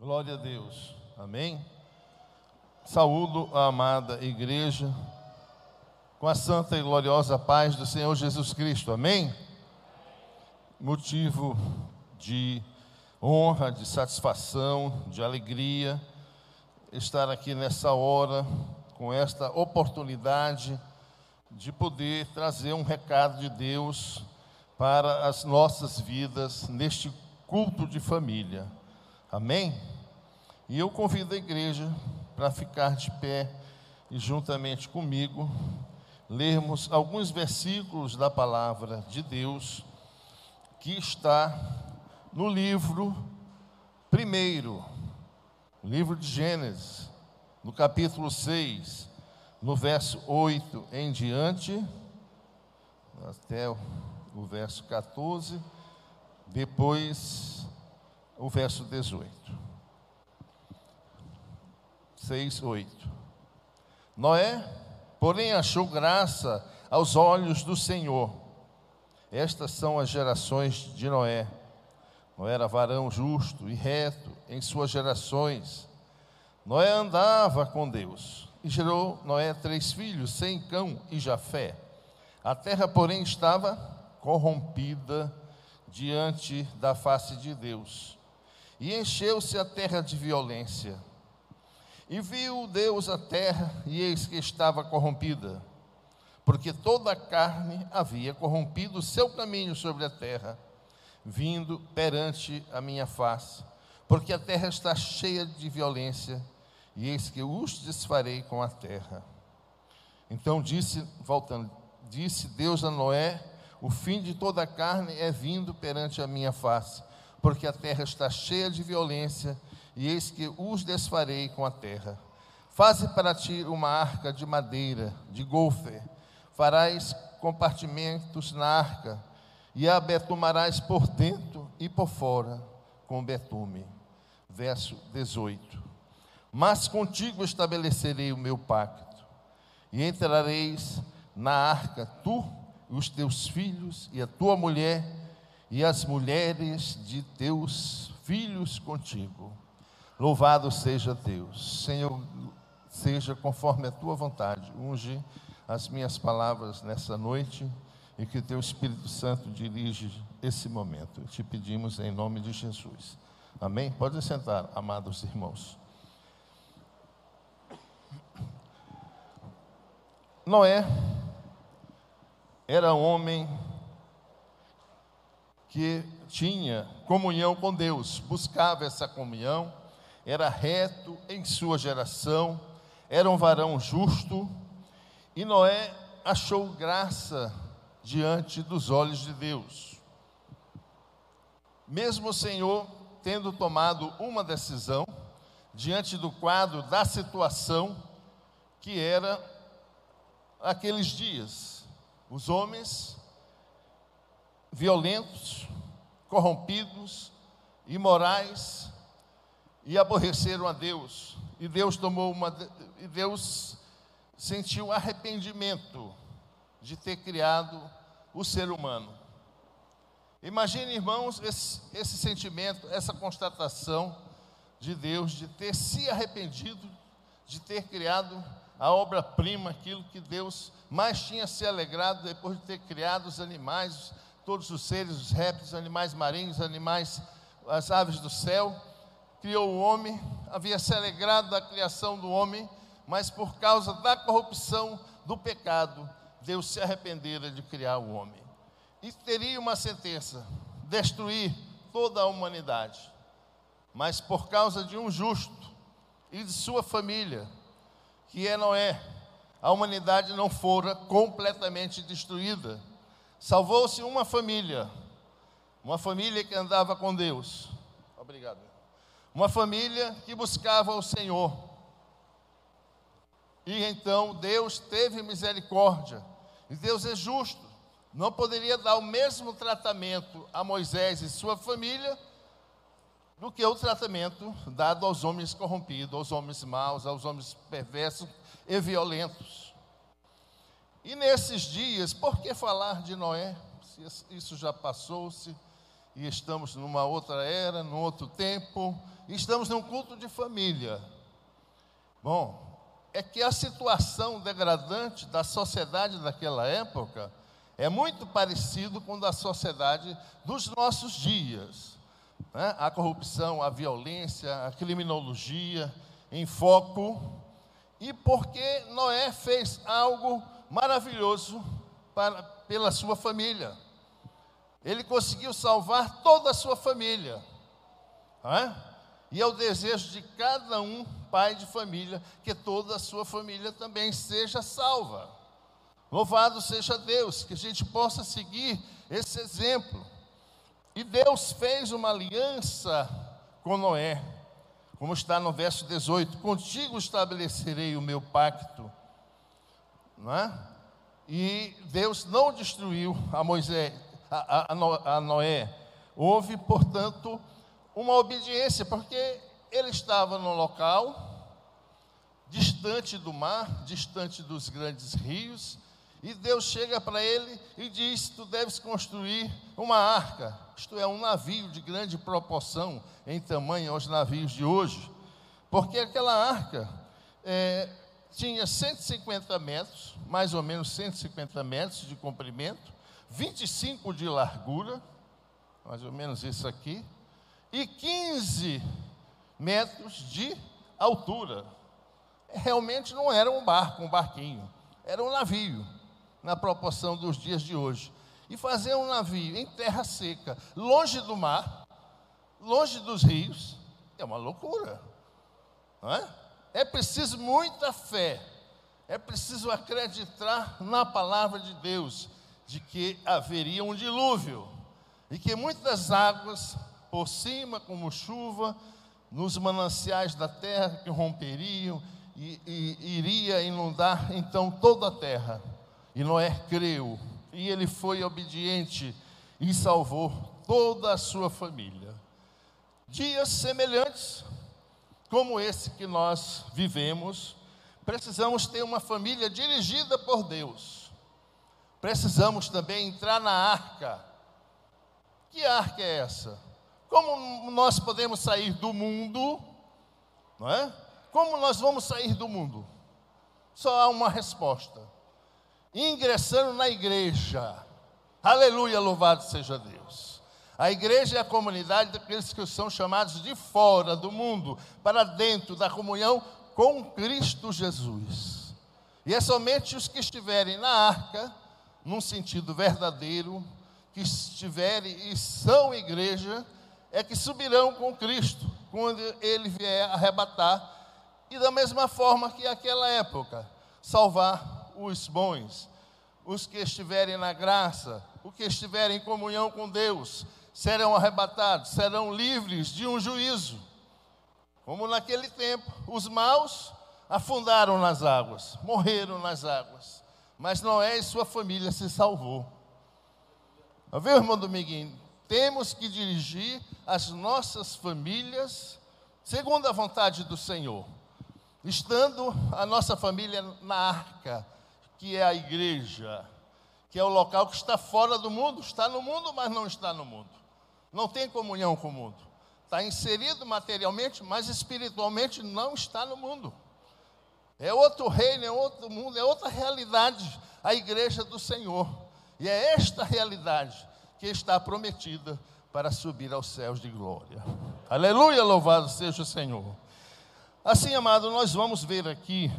Glória a Deus. Amém. Saúdo a amada igreja com a santa e gloriosa paz do Senhor Jesus Cristo. Amém. Motivo de honra, de satisfação, de alegria estar aqui nessa hora com esta oportunidade de poder trazer um recado de Deus para as nossas vidas neste culto de família. Amém? E eu convido a igreja para ficar de pé e juntamente comigo lermos alguns versículos da palavra de Deus que está no livro primeiro, livro de Gênesis, no capítulo 6, no verso 8 em diante, até o verso 14, depois o verso 18. 6, 8. Noé, porém, achou graça aos olhos do Senhor. Estas são as gerações de Noé. Noé era varão justo e reto em suas gerações. Noé andava com Deus e gerou Noé três filhos, Sem, Cão e Jafé. A terra, porém, estava corrompida diante da face de Deus. E encheu-se a terra de violência. E viu Deus a terra, e eis que estava corrompida, porque toda a carne havia corrompido o seu caminho sobre a terra, vindo perante a minha face, porque a terra está cheia de violência, e eis que os desfarei com a terra. Então disse, voltando, disse Deus a Noé: O fim de toda a carne é vindo perante a minha face, porque a terra está cheia de violência, e eis que os desfarei com a terra. Faze para ti uma arca de madeira, de golfe, farás compartimentos na arca, e a betumarás por dentro e por fora com betume. Verso 18. Mas contigo estabelecerei o meu pacto, e entrareis na arca, tu, os teus filhos e a tua mulher, e as mulheres de teus filhos contigo Louvado seja Deus. Senhor, seja conforme a tua vontade. Unge as minhas palavras nessa noite e que teu Espírito Santo dirige esse momento. Te pedimos em nome de Jesus. Amém? Pode sentar, amados irmãos. Noé era homem que tinha comunhão com Deus, buscava essa comunhão era reto em sua geração, era um varão justo, e Noé achou graça diante dos olhos de Deus. Mesmo o Senhor tendo tomado uma decisão, diante do quadro da situação que era aqueles dias, os homens violentos, corrompidos, imorais, e aborreceram a Deus. E Deus tomou uma e Deus sentiu arrependimento de ter criado o ser humano. Imagine, irmãos, esse, esse sentimento, essa constatação de Deus de ter se arrependido de ter criado a obra-prima, aquilo que Deus mais tinha se alegrado depois de ter criado os animais, todos os seres, os répteis, os animais marinhos, animais, as aves do céu criou o homem, havia se alegrado da criação do homem, mas por causa da corrupção do pecado, Deus se arrependera de criar o homem. E teria uma sentença: destruir toda a humanidade. Mas por causa de um justo e de sua família, que é Noé, a humanidade não fora completamente destruída. Salvou-se uma família, uma família que andava com Deus. Obrigado. Uma família que buscava o Senhor. E então Deus teve misericórdia. E Deus é justo. Não poderia dar o mesmo tratamento a Moisés e sua família do que o tratamento dado aos homens corrompidos, aos homens maus, aos homens perversos e violentos. E nesses dias, por que falar de Noé? Isso já passou-se e estamos numa outra era, num outro tempo, estamos num culto de família. Bom, é que a situação degradante da sociedade daquela época é muito parecido com a sociedade dos nossos dias. Né? A corrupção, a violência, a criminologia em foco. E porque Noé fez algo maravilhoso para, pela sua família. Ele conseguiu salvar toda a sua família. E é o desejo de cada um pai de família que toda a sua família também seja salva. Louvado seja Deus, que a gente possa seguir esse exemplo. E Deus fez uma aliança com Noé, como está no verso 18: Contigo estabelecerei o meu pacto. Não é? E Deus não destruiu a Moisés, a, a, a Noé. Houve, portanto, uma obediência, porque ele estava no local distante do mar, distante dos grandes rios, e Deus chega para ele e diz: Tu deves construir uma arca, isto é, um navio de grande proporção em tamanho aos navios de hoje, porque aquela arca é, tinha 150 metros, mais ou menos 150 metros de comprimento, 25 de largura, mais ou menos isso aqui, e 15 metros de altura. Realmente não era um barco, um barquinho, era um navio, na proporção dos dias de hoje. E fazer um navio em terra seca, longe do mar, longe dos rios, é uma loucura. Não é? É preciso muita fé, é preciso acreditar na palavra de Deus, de que haveria um dilúvio e que muitas águas por cima, como chuva, nos mananciais da terra que romperiam e, e iria inundar então toda a terra. E Noé creu, e ele foi obediente e salvou toda a sua família. Dias semelhantes como esse que nós vivemos, precisamos ter uma família dirigida por Deus. Precisamos também entrar na arca. Que arca é essa? Como nós podemos sair do mundo? Não é? Como nós vamos sair do mundo? Só há uma resposta: ingressando na igreja. Aleluia, louvado seja Deus. A igreja é a comunidade daqueles que são chamados de fora do mundo, para dentro da comunhão com Cristo Jesus. E é somente os que estiverem na arca, num sentido verdadeiro, que estiverem e são igreja, é que subirão com Cristo quando ele vier arrebatar, e da mesma forma que aquela época, salvar os bons, os que estiverem na graça, os que estiverem em comunhão com Deus, serão arrebatados, serão livres de um juízo. Como naquele tempo, os maus afundaram nas águas, morreram nas águas, mas Noé e sua família se salvou. Viu, irmão Dominguinho? temos que dirigir as nossas famílias segundo a vontade do Senhor, estando a nossa família na arca, que é a igreja, que é o local que está fora do mundo, está no mundo, mas não está no mundo, não tem comunhão com o mundo, está inserido materialmente, mas espiritualmente não está no mundo. É outro reino, é outro mundo, é outra realidade, a igreja do Senhor. E é esta realidade que está prometida para subir aos céus de glória. Aleluia, louvado seja o Senhor. Assim, amado, nós vamos ver aqui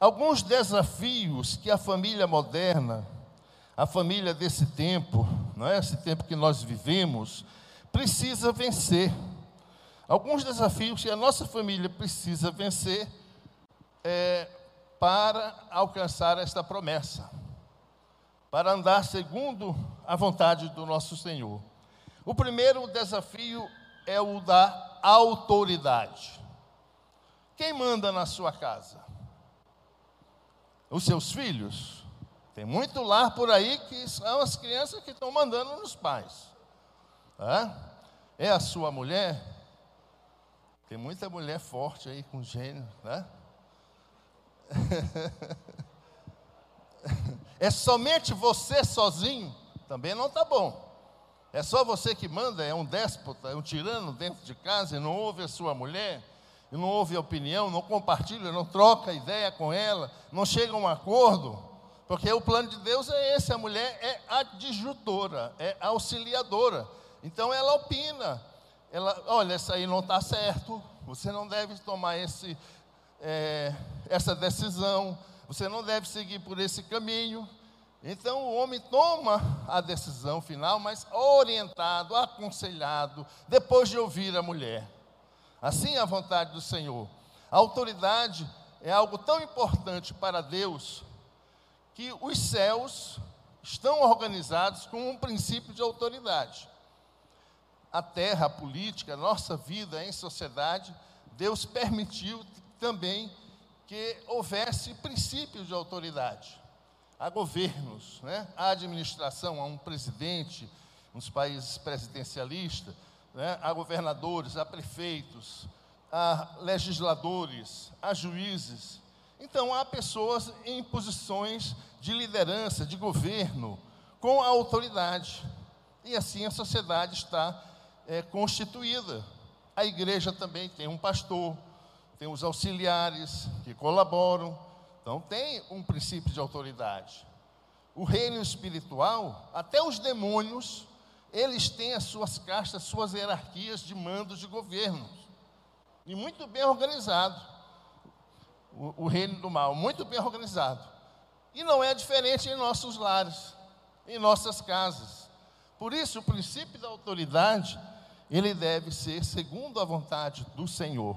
alguns desafios que a família moderna, a família desse tempo, não é esse tempo que nós vivemos, precisa vencer. Alguns desafios que a nossa família precisa vencer é, para alcançar esta promessa para andar segundo a vontade do nosso Senhor. O primeiro desafio é o da autoridade. Quem manda na sua casa? Os seus filhos? Tem muito lar por aí que são as crianças que estão mandando nos pais. É, a sua mulher? Tem muita mulher forte aí com gênio, né? É somente você sozinho, também não está bom. É só você que manda, é um déspota, é um tirano dentro de casa e não ouve a sua mulher, e não ouve a opinião, não compartilha, não troca ideia com ela, não chega a um acordo, porque o plano de Deus é esse: a mulher é adjutora, é auxiliadora. Então ela opina, ela, olha, isso aí não está certo, você não deve tomar esse, é, essa decisão, você não deve seguir por esse caminho. Então o homem toma a decisão final, mas orientado, aconselhado, depois de ouvir a mulher. Assim é a vontade do Senhor. A autoridade é algo tão importante para Deus que os céus estão organizados com um princípio de autoridade. A terra, a política, a nossa vida em sociedade, Deus permitiu também que houvesse princípios de autoridade. Há governos, né? há administração, há um presidente, nos países presidencialistas, né? há governadores, há prefeitos, há legisladores, há juízes. Então, há pessoas em posições de liderança, de governo, com a autoridade. E assim a sociedade está é, constituída. A igreja também tem um pastor, tem os auxiliares que colaboram, então tem um princípio de autoridade. O reino espiritual, até os demônios, eles têm as suas castas, suas hierarquias de mandos de governo. E muito bem organizado. O, reino do mal, muito bem organizado. E não é diferente em nossos lares, em nossas casas. Por isso, o princípio da autoridade, ele deve ser segundo a vontade do Senhor.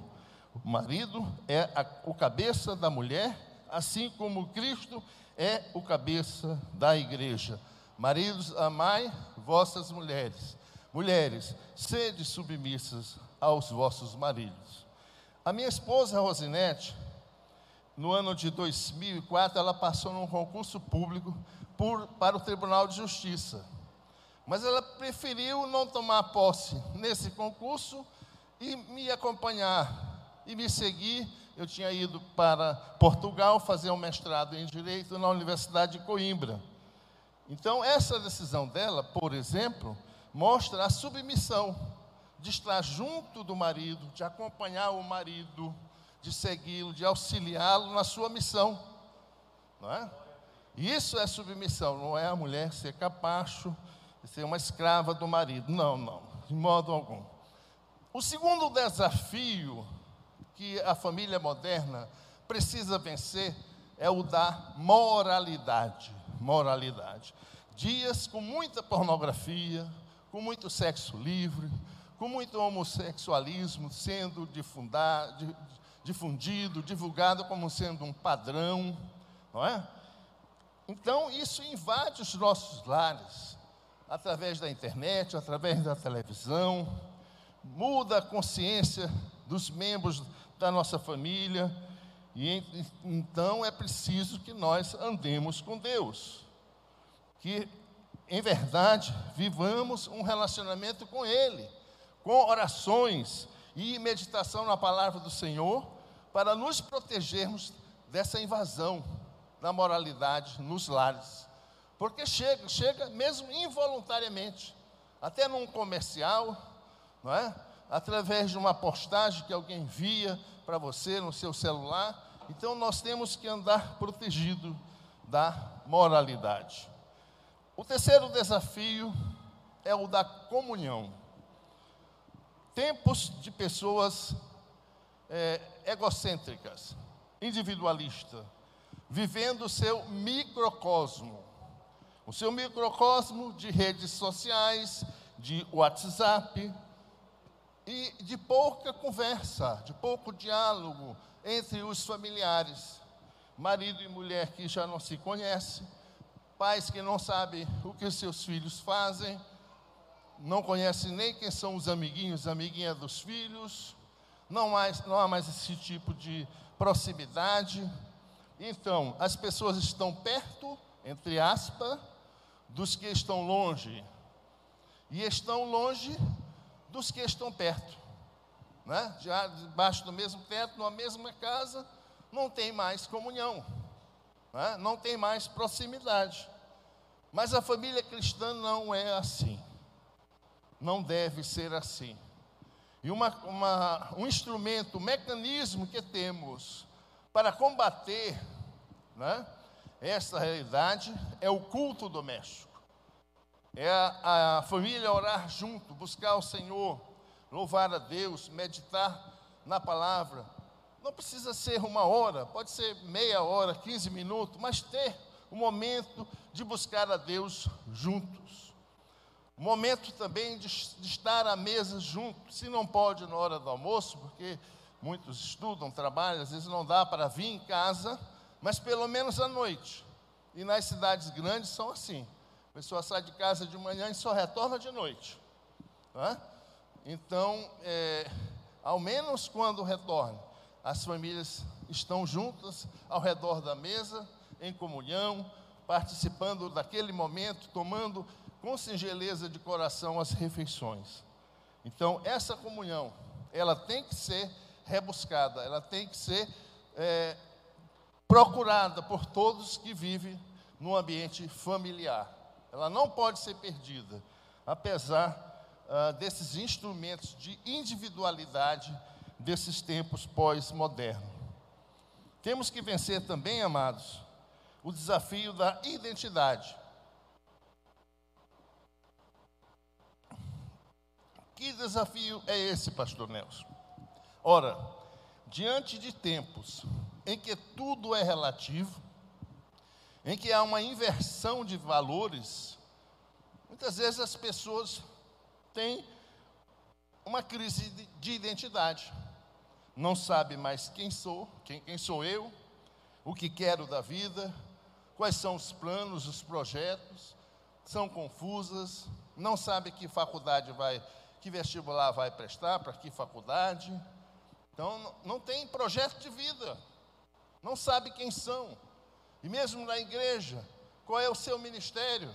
O marido é a, o cabeça da mulher, assim como Cristo é o cabeça da igreja. Maridos, amai vossas mulheres. Mulheres, sede submissas aos vossos maridos. A minha esposa Rosinete, no ano de 2004, ela passou num concurso público por, para o Tribunal de Justiça. Mas ela preferiu não tomar posse nesse concurso e me acompanhar e me seguir. Eu tinha ido para Portugal fazer um mestrado em Direito na Universidade de Coimbra. Então, essa decisão dela, por exemplo, mostra a submissão de estar junto do marido, de acompanhar o marido, de segui-lo, de auxiliá-lo na sua missão. Não é? Isso é submissão, não é a mulher ser capacho, ser uma escrava do marido. Não, não, de modo algum. O segundo desafio que a família moderna precisa vencer é o da moralidade. Moralidade. Dias com muita pornografia, com muito sexo livre, com muito homossexualismo sendo difundado, difundido, divulgado como sendo um padrão, não é? Então, isso invade os nossos lares, através da internet, através da televisão, muda a consciência dos membros da nossa família. E então é preciso que nós andemos com Deus. Que, em verdade, vivamos um relacionamento com Ele, com orações e meditação na palavra do Senhor, para nos protegermos dessa invasão da moralidade nos lares. Porque chega, chega mesmo involuntariamente, até num comercial, não é? através de uma postagem que alguém via para você no seu celular. Então nós temos que andar protegido da moralidade. O terceiro desafio é o da comunhão. Tempos de pessoas é, egocêntricas, individualistas, vivendo o seu microcosmo. O seu microcosmo de redes sociais, de WhatsApp, e de pouca conversa, de pouco diálogo entre os familiares. Marido e mulher que já não se conhecem, pais que não sabem o que seus filhos fazem, não conhecem nem quem são os amiguinhos, amiguinha dos filhos, não, mais, não há mais esse tipo de proximidade. Então, as pessoas estão perto, entre aspas, dos que estão longe. E estão longe dos que estão perto. Né? Já debaixo do mesmo teto, numa mesma casa, não tem mais comunhão, né? não tem mais proximidade. Mas a família cristã não é assim. Não deve ser assim. E uma, uma, um instrumento, um mecanismo que temos para combater né, essa realidade é o culto doméstico. É a, a família orar junto, buscar o Senhor, louvar a Deus, meditar na palavra. Não precisa ser uma hora, pode ser meia hora, 15 minutos, mas ter o momento de buscar a Deus juntos. Momento também de, de estar à mesa junto. Se não pode na hora do almoço, porque muitos estudam, trabalham, às vezes não dá para vir em casa, mas pelo menos à noite. E nas cidades grandes são assim. A pessoa sai de casa de manhã e só retorna de noite. Né? Então, é, ao menos quando retorna, as famílias estão juntas ao redor da mesa, em comunhão, participando daquele momento, tomando com singeleza de coração as refeições. Então, essa comunhão, ela tem que ser rebuscada, ela tem que ser é, procurada por todos que vivem no ambiente familiar. Ela não pode ser perdida, apesar ah, desses instrumentos de individualidade desses tempos pós-modernos. Temos que vencer também, amados, o desafio da identidade. Que desafio é esse, pastor Nelson? Ora, diante de tempos em que tudo é relativo, em que há uma inversão de valores, muitas vezes as pessoas têm uma crise de identidade. Não sabe mais quem sou, quem, quem sou eu, o que quero da vida, quais são os planos, os projetos, são confusas, não sabe que faculdade vai que vestibular vai prestar, para que faculdade. Então, não tem projeto de vida, não sabe quem são. E mesmo na igreja, qual é o seu ministério?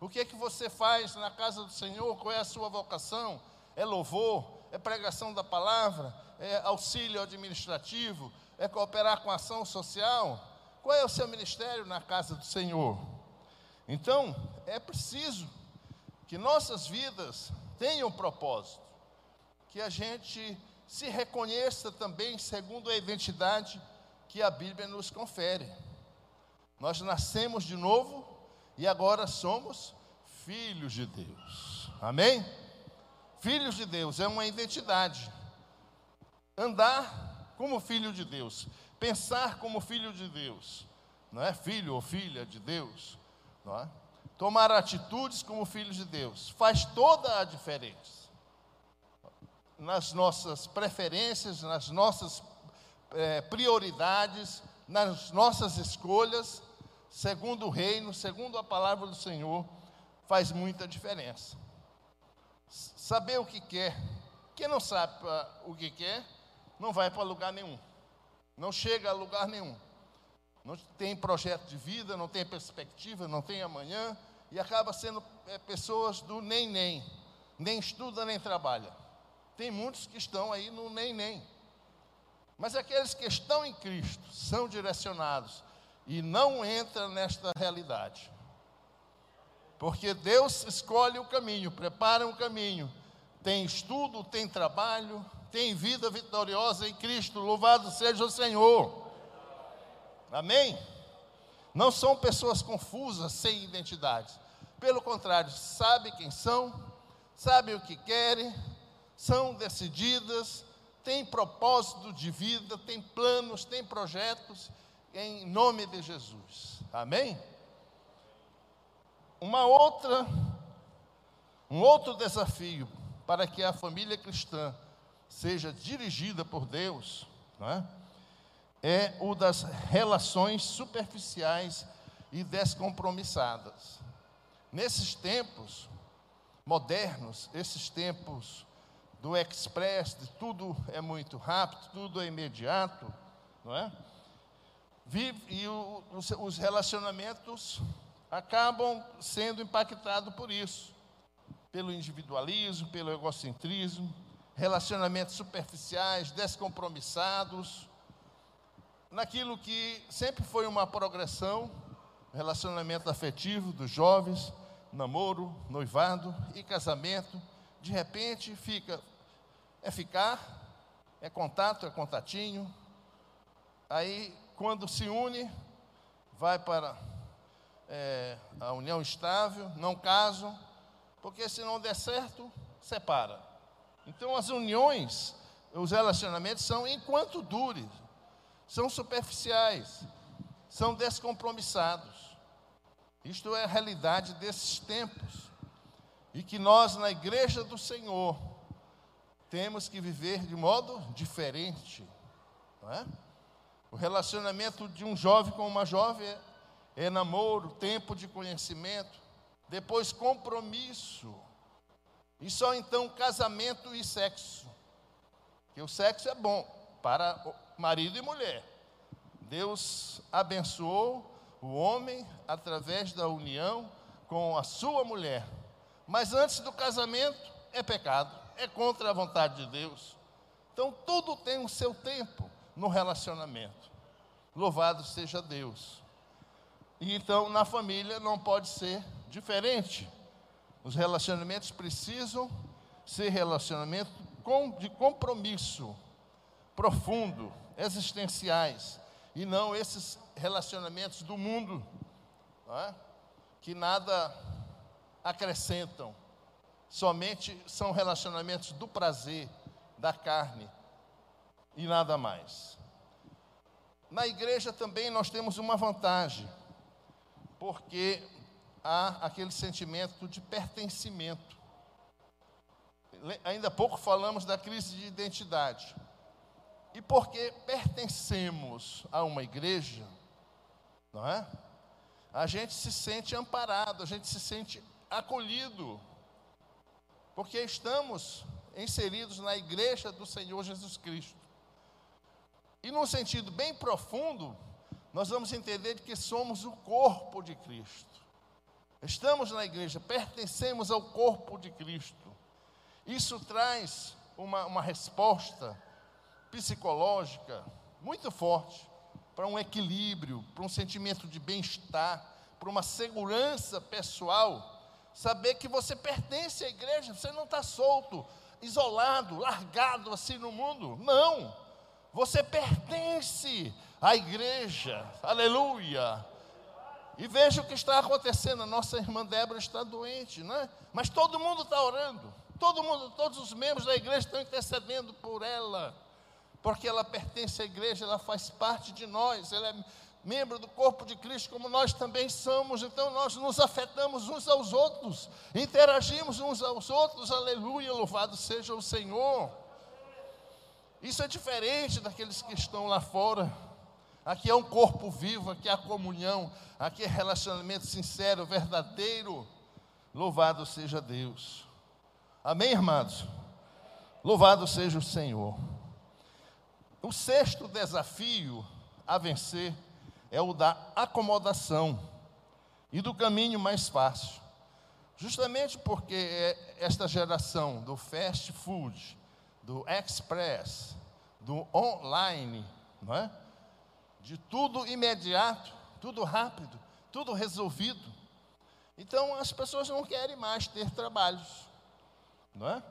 O que é que você faz na casa do Senhor? Qual é a sua vocação? É louvor? É pregação da palavra? É auxílio administrativo? É cooperar com a ação social? Qual é o seu ministério na casa do Senhor? Então, é preciso que nossas vidas tenha um propósito, que a gente se reconheça também segundo a identidade que a Bíblia nos confere. Nós nascemos de novo e agora somos filhos de Deus. Amém? Filhos de Deus é uma identidade. Andar como filho de Deus, pensar como filho de Deus, não é filho ou filha de Deus, não é? Tomar atitudes como filhos de Deus, faz toda a diferença. Nas nossas preferências, nas nossas é, prioridades, nas nossas escolhas, segundo o reino, segundo a palavra do Senhor, faz muita diferença. Saber o que quer. Quem não sabe o que quer, não vai para lugar nenhum. Não chega a lugar nenhum. Não tem projeto de vida, não tem perspectiva, não tem amanhã, e acaba sendo é, pessoas do nem nem, nem estuda nem trabalha. Tem muitos que estão aí no nem nem. Mas aqueles que estão em Cristo são direcionados e não entram nesta realidade. Porque Deus escolhe o caminho, prepara um caminho. Tem estudo, tem trabalho, tem vida vitoriosa em Cristo. Louvado seja o Senhor. Amém? Não são pessoas confusas, sem identidade. Pelo contrário, sabe quem são, sabem o que querem, são decididas, têm propósito de vida, têm planos, têm projetos, em nome de Jesus. Amém? Uma outra, um outro desafio para que a família cristã seja dirigida por Deus, não é? É o das relações superficiais e descompromissadas. Nesses tempos modernos, esses tempos do express, de tudo é muito rápido, tudo é imediato, não é? Vive, e o, os, os relacionamentos acabam sendo impactados por isso, pelo individualismo, pelo egocentrismo, relacionamentos superficiais, descompromissados, naquilo que sempre foi uma progressão, relacionamento afetivo dos jovens, namoro, noivado e casamento, de repente fica, é ficar, é contato, é contatinho. Aí, quando se une, vai para é, a união estável, não casam, porque se não der certo, separa. Então, as uniões, os relacionamentos são enquanto dure, são superficiais, são descompromissados. Isto é a realidade desses tempos. E que nós, na igreja do Senhor, temos que viver de modo diferente. É? O relacionamento de um jovem com uma jovem é, é namoro, tempo de conhecimento, depois compromisso, e só então casamento e sexo. Que o sexo é bom para marido e mulher. Deus abençoou o homem através da união com a sua mulher. Mas antes do casamento é pecado, é contra a vontade de Deus. Então tudo tem o seu tempo no relacionamento. Louvado seja Deus. E então na família não pode ser diferente. Os relacionamentos precisam ser relacionamentos de compromisso profundo, existenciais, e não esses relacionamentos do mundo, é? que nada acrescentam, somente são relacionamentos do prazer, da carne e nada mais. Na igreja também nós temos uma vantagem, porque há aquele sentimento de pertencimento. Ainda há pouco falamos da crise de identidade. E porque pertencemos a uma igreja, não é? A gente se sente amparado, a gente se sente acolhido, porque estamos inseridos na igreja do Senhor Jesus Cristo. E num sentido bem profundo, nós vamos entender que somos o corpo de Cristo. Estamos na igreja, pertencemos ao corpo de Cristo. Isso traz uma, uma resposta psicológica muito forte para um equilíbrio, para um sentimento de bem-estar, para uma segurança pessoal. Saber que você pertence à igreja, você não está solto, isolado, largado assim no mundo. Não, você pertence à igreja, aleluia. E veja o que está acontecendo. A nossa irmã Débora está doente, né? Mas todo mundo está orando. Todo mundo, todos os membros da igreja estão intercedendo por ela. Porque ela pertence à igreja, ela faz parte de nós, ela é membro do corpo de Cristo, como nós também somos, então nós nos afetamos uns aos outros, interagimos uns aos outros, aleluia, louvado seja o Senhor. Isso é diferente daqueles que estão lá fora. Aqui é um corpo vivo, aqui é a comunhão, aqui é relacionamento sincero, verdadeiro. Louvado seja Deus. Amém, irmãos? Louvado seja o Senhor. O sexto desafio a vencer é o da acomodação e do caminho mais fácil. Justamente porque é esta geração do fast food, do express, do online, não é? de tudo imediato, tudo rápido, tudo resolvido. Então as pessoas não querem mais ter trabalhos, não é?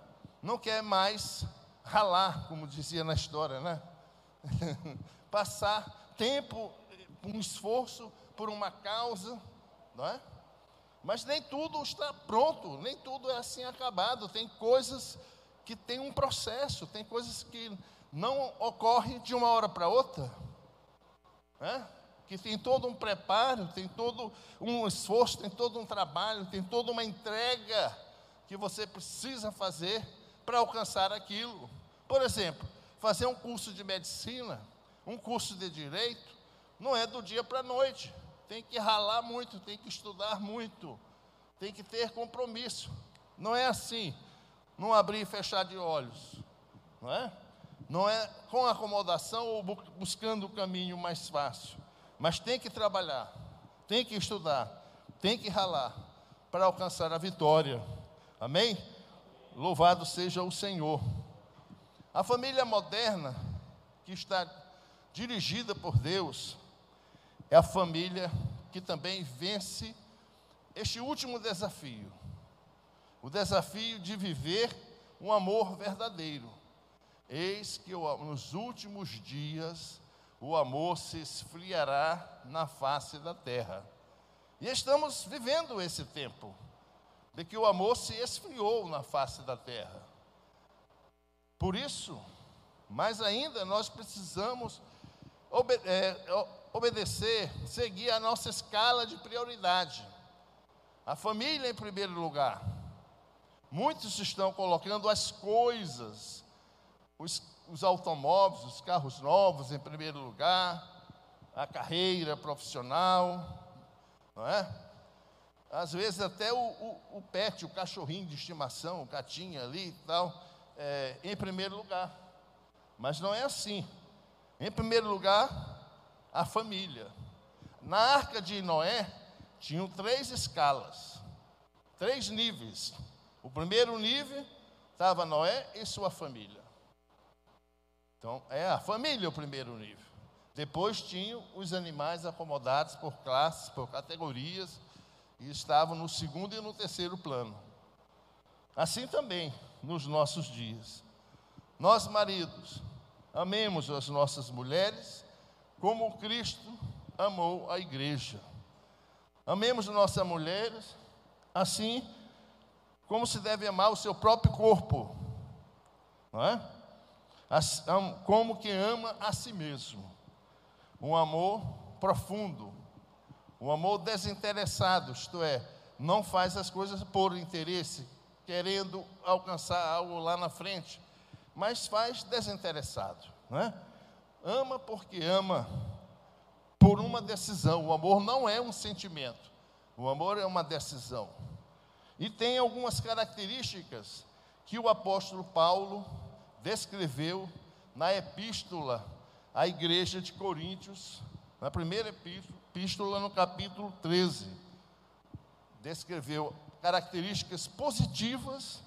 Não quer mais ralar, como dizia na história, né? Passar tempo, um esforço por uma causa, não é? Mas nem tudo está pronto, nem tudo é assim acabado. Tem coisas que tem um processo, tem coisas que não ocorrem de uma hora para outra né? que tem todo um preparo, tem todo um esforço, tem todo um trabalho, tem toda uma entrega que você precisa fazer para alcançar aquilo. Por exemplo, fazer um curso de medicina, um curso de direito, não é do dia para a noite. Tem que ralar muito, tem que estudar muito, tem que ter compromisso. Não é assim, não abrir e fechar de olhos, não é? não é com acomodação ou buscando o caminho mais fácil, mas tem que trabalhar, tem que estudar, tem que ralar para alcançar a vitória. Amém? Louvado seja o Senhor. A família moderna que está dirigida por Deus é a família que também vence este último desafio. o desafio de viver um amor verdadeiro. Eis que nos últimos dias o amor se esfriará na face da terra. E estamos vivendo esse tempo de que o amor se esfriou na face da terra. Por isso, mais ainda, nós precisamos obede é, obedecer, seguir a nossa escala de prioridade. A família em primeiro lugar. Muitos estão colocando as coisas, os, os automóveis, os carros novos em primeiro lugar, a carreira profissional, não é? Às vezes até o, o, o pet, o cachorrinho de estimação, o gatinho ali e tal, é, em primeiro lugar. Mas não é assim. Em primeiro lugar, a família. Na arca de Noé, tinham três escalas, três níveis. O primeiro nível estava Noé e sua família. Então, é a família o primeiro nível. Depois tinham os animais acomodados por classes, por categorias, e estavam no segundo e no terceiro plano. Assim também nos nossos dias. Nós, maridos, amemos as nossas mulheres como Cristo amou a igreja. Amemos nossas mulheres assim como se deve amar o seu próprio corpo, não é? Como que ama a si mesmo. Um amor profundo, um amor desinteressado, isto é, não faz as coisas por interesse, querendo alcançar algo lá na frente, mas faz desinteressado, não é? Ama porque ama por uma decisão. O amor não é um sentimento, o amor é uma decisão. E tem algumas características que o apóstolo Paulo descreveu na epístola à igreja de Coríntios, na primeira epístola, no capítulo 13. Descreveu características positivas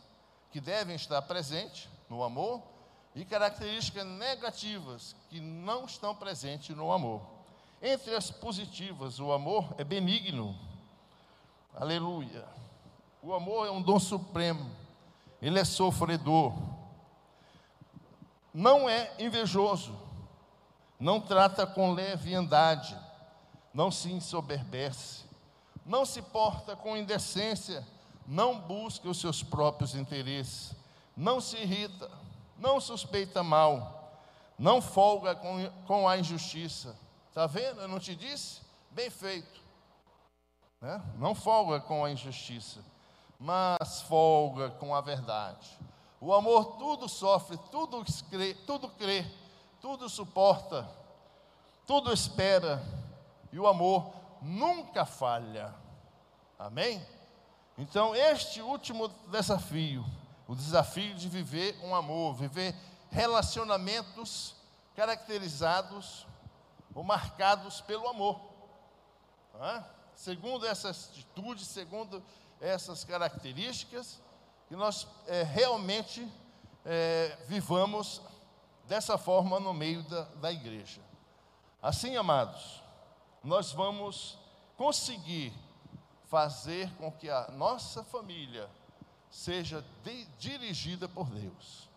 que devem estar presentes no amor e características negativas que não estão presentes no amor. Entre as positivas, o amor é benigno. Aleluia. O amor é um dom supremo, ele é sofredor, não é invejoso, não trata com leviandade, não se ensoberbece, não se porta com indecência, não busca os seus próprios interesses, não se irrita, não suspeita mal, não folga com, com a injustiça. Está vendo? Eu não te disse? Bem feito. Né? Não folga com a injustiça mas folga com a verdade. O amor tudo sofre, tudo crê, tudo crê, tudo suporta, tudo espera, e o amor nunca falha. Amém? Então, este último desafio, o desafio de viver um amor, viver relacionamentos caracterizados ou marcados pelo amor. Segundo essa atitude, segundo essas características e nós é, realmente é, vivamos dessa forma no meio da, da igreja. Assim, amados, nós vamos conseguir fazer com que a nossa família seja de, dirigida por Deus.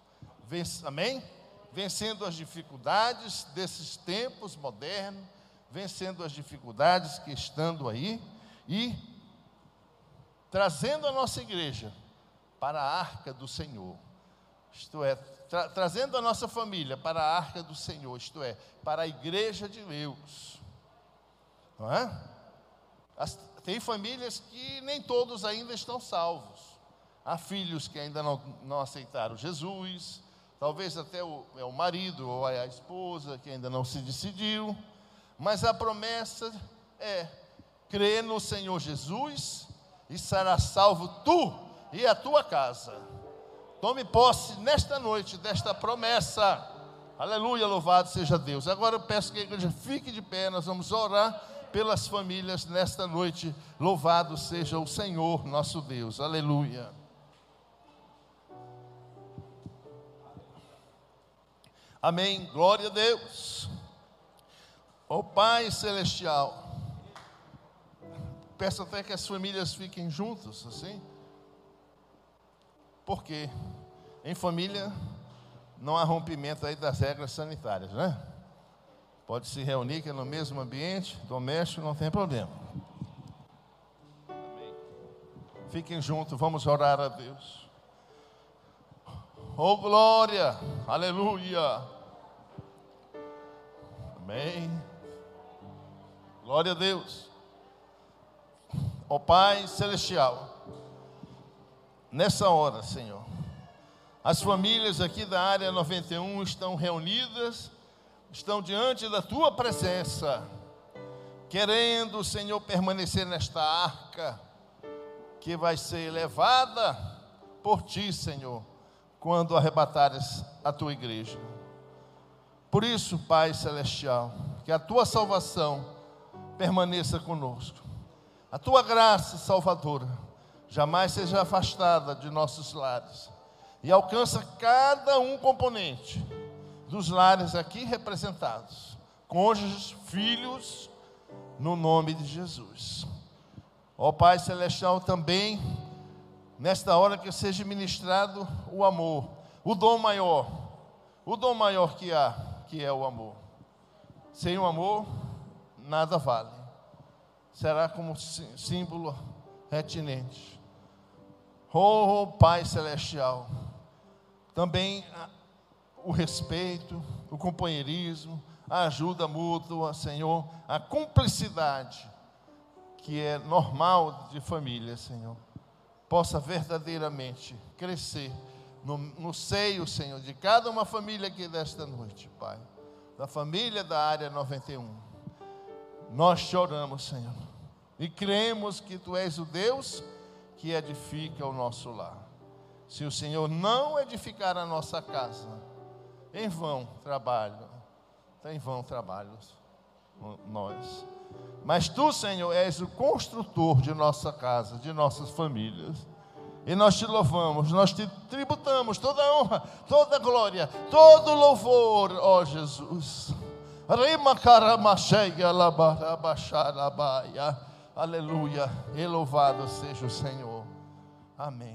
amém? Vencendo as dificuldades desses tempos modernos, vencendo as dificuldades que estando aí e trazendo a nossa igreja para a arca do Senhor. Isto é, tra trazendo a nossa família para a arca do Senhor, isto é, para a igreja de Deus. Não é? As, tem famílias que nem todos ainda estão salvos. Há filhos que ainda não, não aceitaram Jesus, talvez até o, é o marido ou a esposa que ainda não se decidiu, mas a promessa é crer no Senhor Jesus e será salvo tu e a tua casa. Tome posse nesta noite desta promessa. Aleluia, louvado seja Deus. Agora eu peço que a igreja fique de pé, nós vamos orar pelas famílias nesta noite. Louvado seja o Senhor, nosso Deus. Aleluia. Amém. Glória a Deus. Ó Pai celestial, Peço até que as famílias fiquem juntas, assim. Porque em família não há rompimento aí das regras sanitárias, né? Pode se reunir que é no mesmo ambiente doméstico, não tem problema. Fiquem juntos, vamos orar a Deus. Oh glória, aleluia. Amém. Glória a Deus. Ó oh, Pai Celestial, nessa hora, Senhor, as famílias aqui da área 91 estão reunidas, estão diante da Tua presença, querendo, Senhor, permanecer nesta arca que vai ser levada por Ti, Senhor, quando arrebatares a Tua igreja. Por isso, Pai Celestial, que a Tua salvação permaneça conosco. A Tua graça salvadora jamais seja afastada de nossos lares e alcança cada um componente dos lares aqui representados, cônjuges, filhos, no nome de Jesus. Ó Pai Celestial, também, nesta hora que seja ministrado o amor, o dom maior, o dom maior que há, que é o amor. Sem o amor, nada vale. Será como símbolo retinente. Oh, Pai Celestial, também o respeito, o companheirismo, a ajuda mútua, Senhor, a cumplicidade que é normal de família, Senhor, possa verdadeiramente crescer no, no seio, Senhor, de cada uma família aqui desta noite, Pai, da família da área 91. Nós choramos, Senhor, e cremos que Tu és o Deus que edifica o nosso lar. Se o Senhor não edificar a nossa casa, em vão trabalho, em vão trabalhos nós. Mas tu, Senhor, és o construtor de nossa casa, de nossas famílias. E nós te louvamos, nós te tributamos toda a honra, toda a glória, todo o louvor, ó Jesus. Aleluia. E louvado seja o Senhor. Amém.